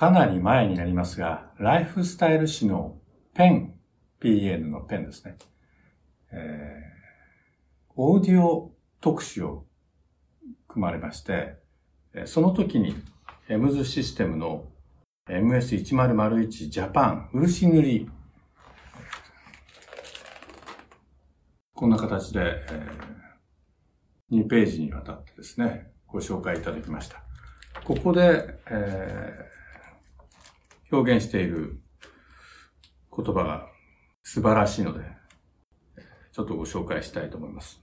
かなり前になりますが、ライフスタイル誌のペン、PN のペンですね。えー、オーディオ特集を組まれまして、その時にエムズシステムの MS1001 ジャパン漆塗りこんな形で、えー、2ページにわたってですね、ご紹介いただきました。ここで、え、表現している言葉が素晴らしいので、ちょっとご紹介したいと思います。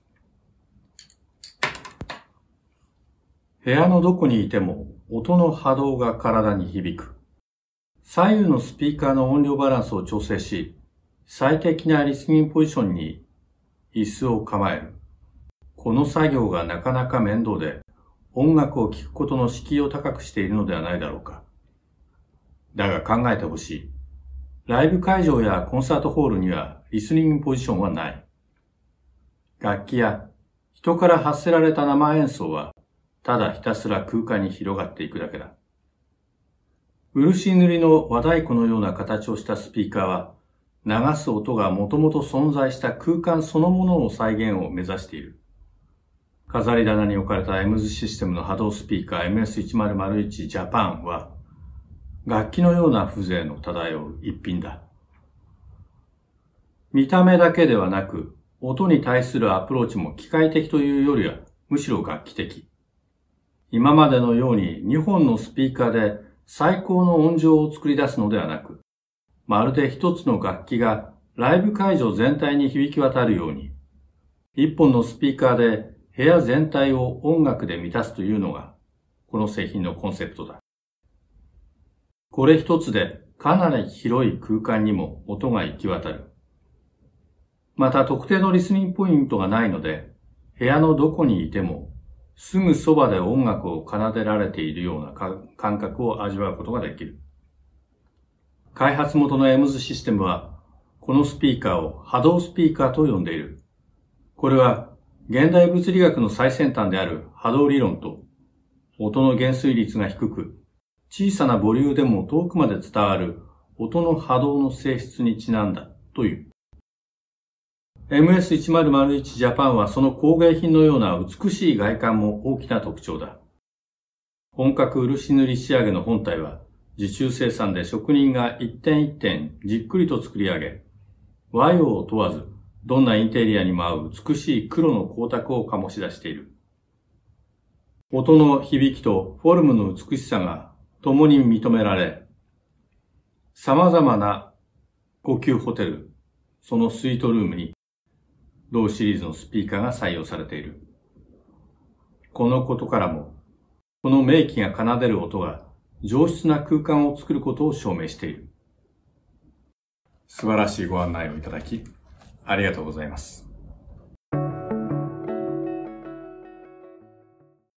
部屋のどこにいても音の波動が体に響く。左右のスピーカーの音量バランスを調整し、最適なリスニングポジションに椅子を構える。この作業がなかなか面倒で、音楽を聴くことの敷居を高くしているのではないだろうか。だが考えてほしい。ライブ会場やコンサートホールにはリスニングポジションはない。楽器や人から発せられた生演奏はただひたすら空間に広がっていくだけだ。漆塗りの和太鼓のような形をしたスピーカーは、流す音がもともと存在した空間そのものの再現を目指している。飾り棚に置かれたエムズシステムの波動スピーカー MS1001 ジャパンは、楽器のような風情の漂う一品だ。見た目だけではなく、音に対するアプローチも機械的というよりは、むしろ楽器的。今までのように2本のスピーカーで最高の音情を作り出すのではなく、まるで一つの楽器がライブ会場全体に響き渡るように、一本のスピーカーで部屋全体を音楽で満たすというのが、この製品のコンセプトだ。これ一つでかなり広い空間にも音が行き渡る。また特定のリスニングポイントがないので、部屋のどこにいてもすぐそばで音楽を奏でられているような感覚を味わうことができる。開発元のエムズシステムは、このスピーカーを波動スピーカーと呼んでいる。これは、現代物理学の最先端である波動理論と、音の減衰率が低く、小さなボリューでも遠くまで伝わる音の波動の性質にちなんだという。MS1001 ジャパンはその工芸品のような美しい外観も大きな特徴だ。本格漆塗り仕上げの本体は受注生産で職人が一点一点じっくりと作り上げ、和洋を問わずどんなインテリアにも合う美しい黒の光沢を醸し出している。音の響きとフォルムの美しさが共に認められ、様々な高級ホテル、そのスイートルームに同シリーズのスピーカーが採用されている。このことからも、この名機が奏でる音が上質な空間を作ることを証明している。素晴らしいご案内をいただき、ありがとうございます。